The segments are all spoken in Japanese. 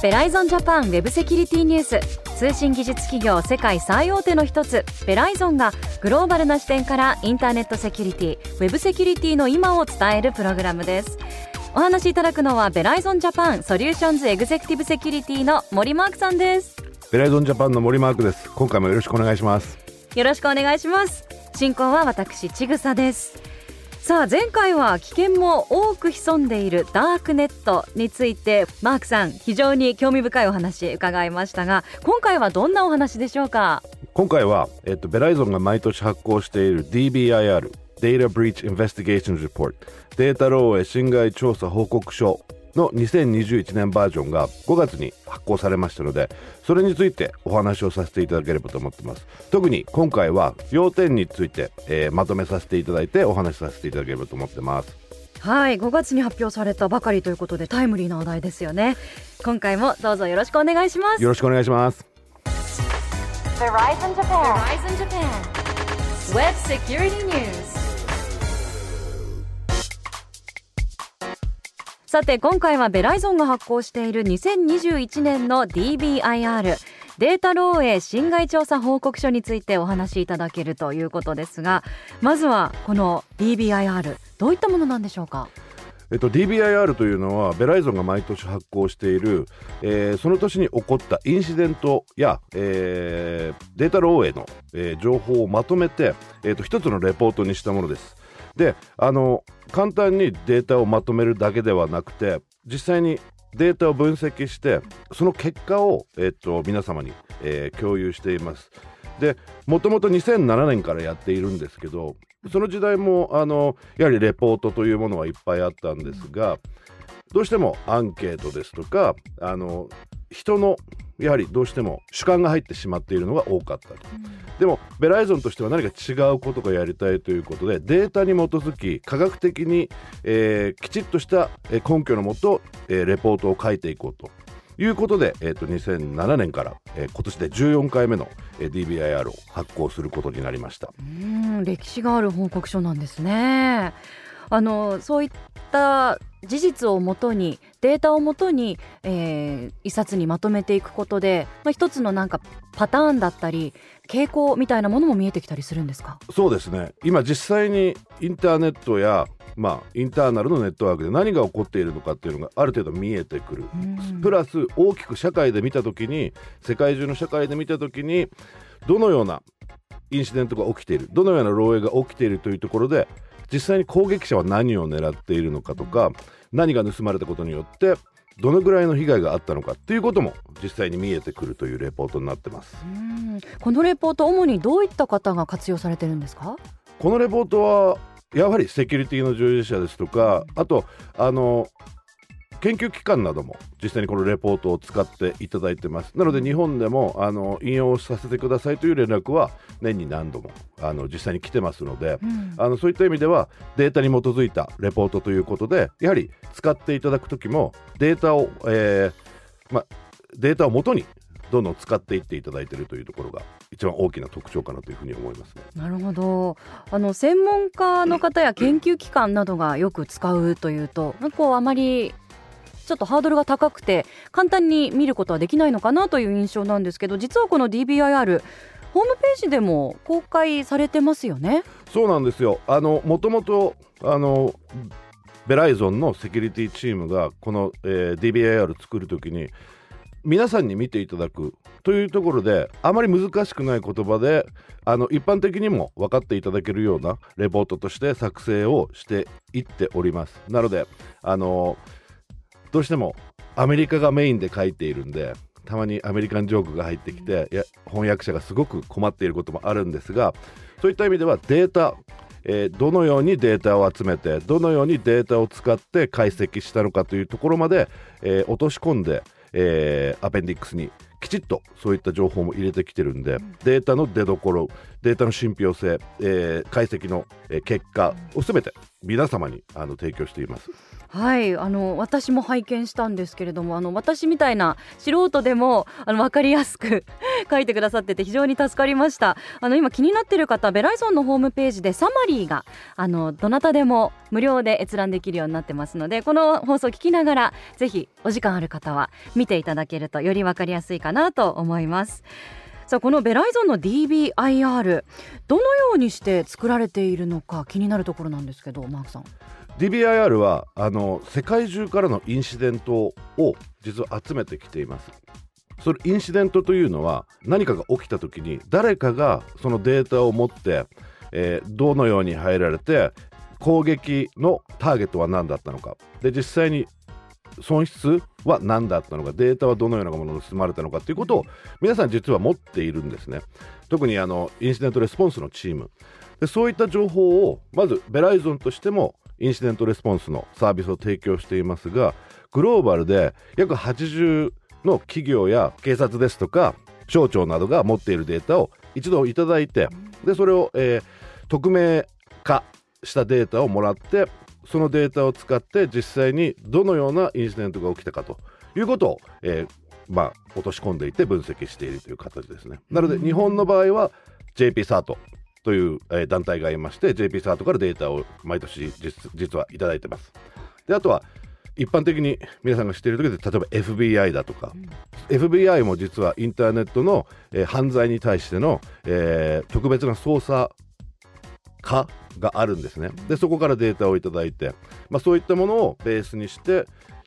ベライゾンジャパンウェブセキュリティニュース通信技術企業世界最大手の一つベライゾンがグローバルな視点からインターネットセキュリティウェブセキュリティの今を伝えるプログラムです。お話しいただくのはベライゾンジャパンソリューションズエグゼクティブセキュリティの森マークさんです。ベライゾンジャパンの森マークです。今回もよろしくお願いします。よろしくお願いします進行は私ちぐさです。さあ前回は危険も多く潜んでいるダークネットについてマークさん非常に興味深いお話伺いましたが今回はどんなお話でしょうか？今回は、えっと、ベライゾンが毎年発行している DBIR データ漏洩侵害調査報告書の2021年バージョンが5月に発行されましたのでそれについてお話をさせていただければと思ってます特に今回は要点について、えーまとめさせていただいてお話しさせていただければと思ってますはい5月に発表されたばかりということでタイムリーな話題ですよね今回もどうぞよろしくお願いしますよろしくお願いします Verizon Japan. Verizon Japan. Web Security News. さて今回はベライゾンが発行している2021年の DBIR データ漏洩侵害調査報告書についてお話しいただけるということですがまずはこの DBIR どういったものなんでしょうか？えっと、DBIR というのはベライゾンが毎年発行している、えーその年に起こったインシデントや、えーデータ漏洩の、えー情報をまとめて、えーと一つのレポートにしたものです。であの簡単にデータをまとめるだけではなくて実際にデータを分析してその結果を、えっと皆様に、えー共有しています。でもともと2007年からやっているんですけどその時代もあのやはりレポートというものはいっぱいあったんですがどうしてもアンケートですとかあの人のやはりどうしても主観が入ってしまっているのが多かったと、でもベライゾンとしては何か違うことがやりたいということでデータに基づき科学的に、えーきちっとしたえー根拠のもと、えーレポートを書いていこうと。いうことで、えー、と2007年から、えー今年で14回目の、えー DBIR を発行することになりました。うん歴史がある報告書なんですね。あのそういった事実をもとにデータをもとに、えー一冊にまとめていくことで、まあ、一つのなんかパターンだったり傾向みたいなものも見えてきたりするんですか？そうですね。今実際にインターネットや、まあ、インターナルのネットワークで何が起こっているのかっていうのがある程度見えてくる、うん。プラス大きく社会で見た時に世界中の社会で見た時にどのようなインシデントが起きているどのような漏洩が起きているというところで実際に攻撃者は何を狙っているのかとか何が盗まれたことによってどのぐらいの被害があったのかっていうことも実際に見えてくるというレポートになってます。うんこのレポート主にどういった方が活用されてるんですか？このレポートはやはりセキュリティの従事者ですとかあとあの研究機関なども実際にこのレポートを使っていただいてます。なので日本でもあの引用させてくださいという連絡は年に何度もあの実際に来てますので、うん。あのそういった意味ではデータに基づいたレポートということでやはり使っていただく時もデータを、えーま、データを元にどんどん使っていっていただいているというところが一番大きな特徴かなというふうに思いますね。なるほど。あの専門家の方や研究機関などがよく使うというとなんかこうあまりちょっとハードルが高くて簡単に見ることはできないのかなという印象なんですけど実はこの DBIR ホームページでも公開されてますよね？そうなんですよ。あのもともとあのベライゾンのセキュリティチームがこの、えー DBIR 作るときに皆さんに見ていただくというところであまり難しくない言葉であの一般的にも分かっていただけるようなレポートとして作成をしていっております。なのであのどうしてもアメリカがメインで書いているんでたまにアメリカンジョークが入ってきていや翻訳者がすごく困っていることもあるんですがそういった意味ではデータ、えーどのようにデータを集めてどのようにデータを使って解析したのかというところまで、えー落とし込んで、えーアペンディックスにきちっとそういった情報も入れてきてるんで、データの出どころデータの信憑性、えー解析の、えー結果をすべて皆様にあの提供しています。はい。あの私も拝見したんですけれどもあの私みたいな素人でもあの分かりやすく 書いてくださってて非常に助かりました。あの今気になっている方ベライゾンのホームページでサマリーがあのどなたでも無料で閲覧できるようになってますのでこの放送を聞きながらぜひお時間ある方は見ていただけるとより分かりやすいかなと思います。さあこのベライゾンの DBIR どのようにして作られているのか気になるところなんですけどマークさん DBIR はあの世界中からのインシデントを実は集めてきています。それインシデントというのは何かが起きた時に誰かがそのデータを持って、えーどのように入られて攻撃のターゲットは何だったのかで実際に損失は何だったのかデータはどのようなものが盗まれたのかということを皆さん実は持っているんですね。特にあのインシデントレスポンスのチーム。でそういった情報をまずベライゾンとしてもインシデントレスポンスのサービスを提供していますがグローバルで約80の企業や警察ですとか省庁などが持っているデータを一度いただいてでそれを、えー匿名化したデータをもらってそのデータを使って実際にどのようなインシデントが起きたかということを、えーまあ、落とし込んでいて分析しているという形ですね。なので日本の場合は JP サートという、えー団体がいまして JP サートからデータを毎年実実はいただいてます。であとは一般的に皆さんが知っている時で例えば FBI だとか、FBI も実はインターネットの、えー犯罪に対しての、えー特別な捜査課があるんですね。でそこからデータをいただいて、まあ、そういったものをベースにして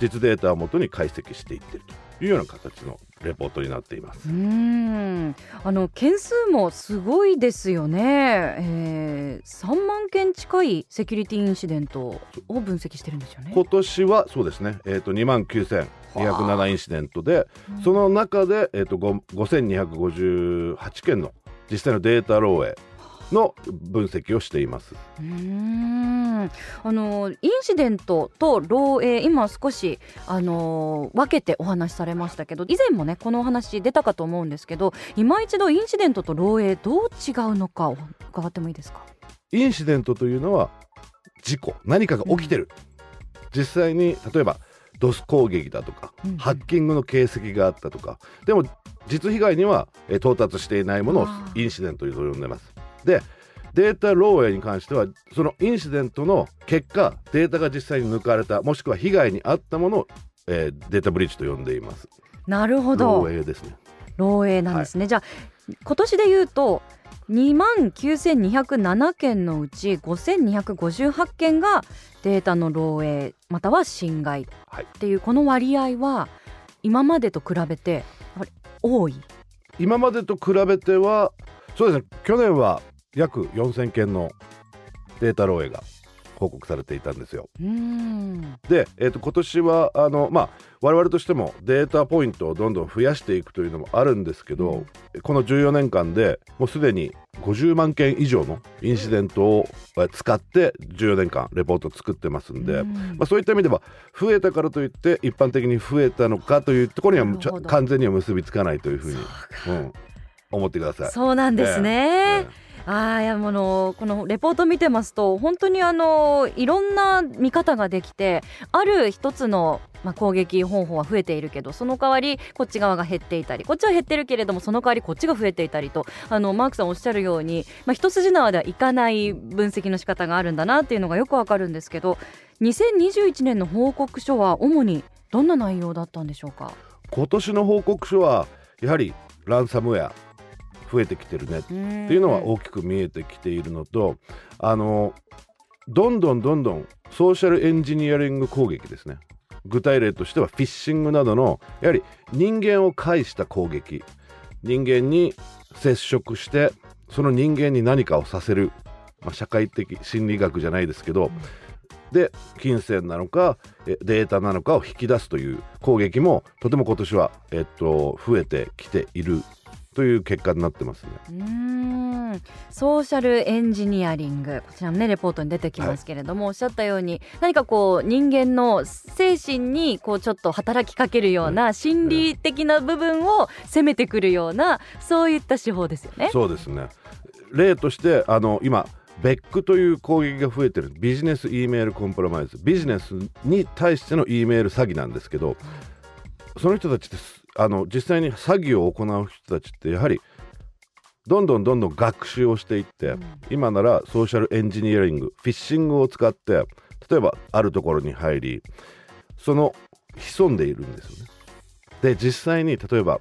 実データをもとに解析していっているというような形のレポートになっています。うーん。あの件数もすごいですよね、えー、3万件近いセキュリティインシデントを分析してるんですよね。今年はそうですね、えー、と2万9207インシデントでうんその中で、えー、とご5258件の実際のデータ漏洩の分析をしています。うーん。あのインシデントと漏洩今少しあの分けてお話しされましたけど以前もねこのお話出たかと思うんですけど今一度インシデントと漏洩どう違うのか伺ってもいいですか？インシデントというのは事故何かが起きてる、実際に例えばドス攻撃だとか、うんハッキングの形跡があったとか。でも実被害には、えー到達していないものをインシデントと呼んでますでデータ漏洩に関してはそのインシデントの結果データが実際に抜かれたもしくは被害に遭ったものを、えーデータブリッジと呼んでいます。なるほど。漏洩ですね。漏洩なんですね、じゃあ今年で言うと2万9207件のうち5258件がデータの漏洩または侵害。はい。っていうこの割合は今までと比べて多い？今までと比べてはそうですね。去年は約4000件のデータ漏洩が報告されていたんですよ。うーんで、えー、と今年はあの、まあ、我々としてもデータポイントをどんどん増やしていくというのもあるんですけど、この14年間でもうすでに50万件以上のインシデントをえ使って14年間レポートを作ってますんで、うんまあ、そういった意味では増えたからといって一般的に増えたのかというところには完全には結びつかないというふうに、うん、思ってください。そうなんですね。ええああいやものこのレポート見てますと本当にあのいろんな見方ができてある一つの、まあ、攻撃方法は増えているけどその代わりこっち側が減っていたりこっちは減ってるけれどもその代わりこっちが増えていたりとあのマークさんおっしゃるように、まあ、一筋縄ではいかない分析の仕方があるんだなっていうのがよくわかるんですけど2021年の報告書は主にどんな内容だったんでしょうか？今年の報告書はやはりランサムウェア。増えてきてるね。っていうのは大きく見えてきているのとあのどんどんどんどんソーシャルエンジニアリング攻撃ですね。具体例としてはフィッシングなどのやはり人間を介した攻撃。人間に接触してその人間に何かをさせる、まあ、社会的心理学じゃないですけど、で金銭なのかえデータなのかを引き出すという攻撃もとても今年は、えっと、増えてきているという結果になってますね。うーん。ソーシャルエンジニアリング。こちらもねレポートに出てきますけれども、おっしゃったように何かこう人間の精神にこうちょっと働きかけるような心理的な部分を攻めてくるようなそういった手法ですよね。そうですね。例としてあの今ベックという攻撃が増えてる。ビジネス E メールコンプラマイズ。ビジネスに対しての E メール詐欺なんですけどその人たちってすあの実際に詐欺を行う人たちってやはりどんどんどんどん学習をしていって、今ならソーシャルエンジニアリングフィッシングを使って例えばあるところに入りその潜んでいるんですよね。で実際に例えば、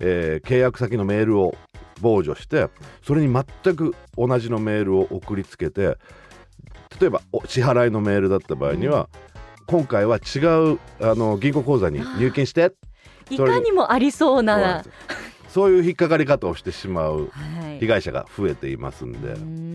えー契約先のメールを傍受してそれに全く同じのメールを送りつけて例えばお支払いのメールだった場合には、今回は違うあの銀行口座に入金していかにもありそうな。そういう引っかかり方をしてしまうはい。被害者が増えていますんで、うーん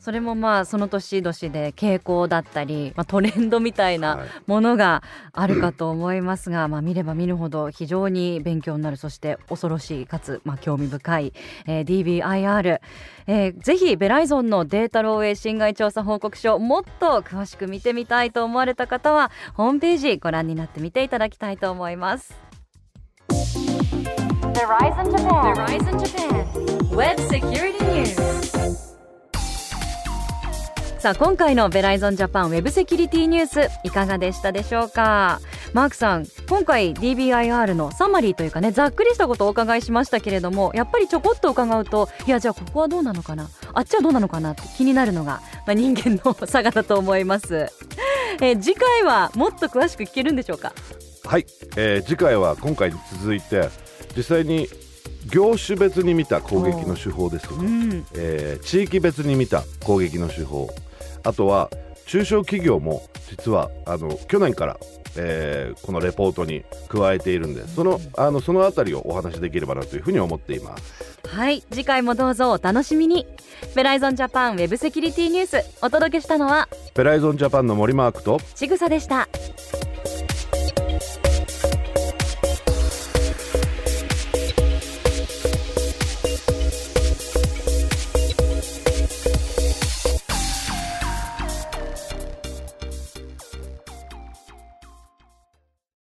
それもまあその年々で傾向だったり、まあ、トレンドみたいなはいものがあるかと思いますが、まあ、見れば見るほど非常に勉強になるそして恐ろしいかつ、まあ、興味深い、えー DBIR、えーぜひベライゾンのデータ漏洩侵害調査報告書もっと詳しく見てみたいと思われた方はホームページご覧になってみていただきたいと思います。Verizon Japan. Verizon Japan. Web Security News. さあ今回のベライゾンジャパンウェブセキュリティニュースいかがでしたでしょうか？マークさん今回 DBIR のサマリーというかねざっくりしたことをお伺いしましたけれどもやっぱりちょこっと伺うといやじゃあここはどうなのかな？あっちはどうなのかな？って気になるのが、まあ、人間の差がだと思います、えー次回はもっと詳しく聞けるんでしょうか？はい、えー次回は今回に続いて実際に業種別に見た攻撃の手法ですとか、うん。えー地域別に見た攻撃の手法あとは中小企業も実はあの去年から、えーこのレポートに加えているんでそのあのそのあたりをお話しできればなというふうに思っています。はい次回もどうぞお楽しみに。ベライゾンジャパンウェブセキュリティニュースお届けしたのはベライゾンジャパンの森マークとちぐさでした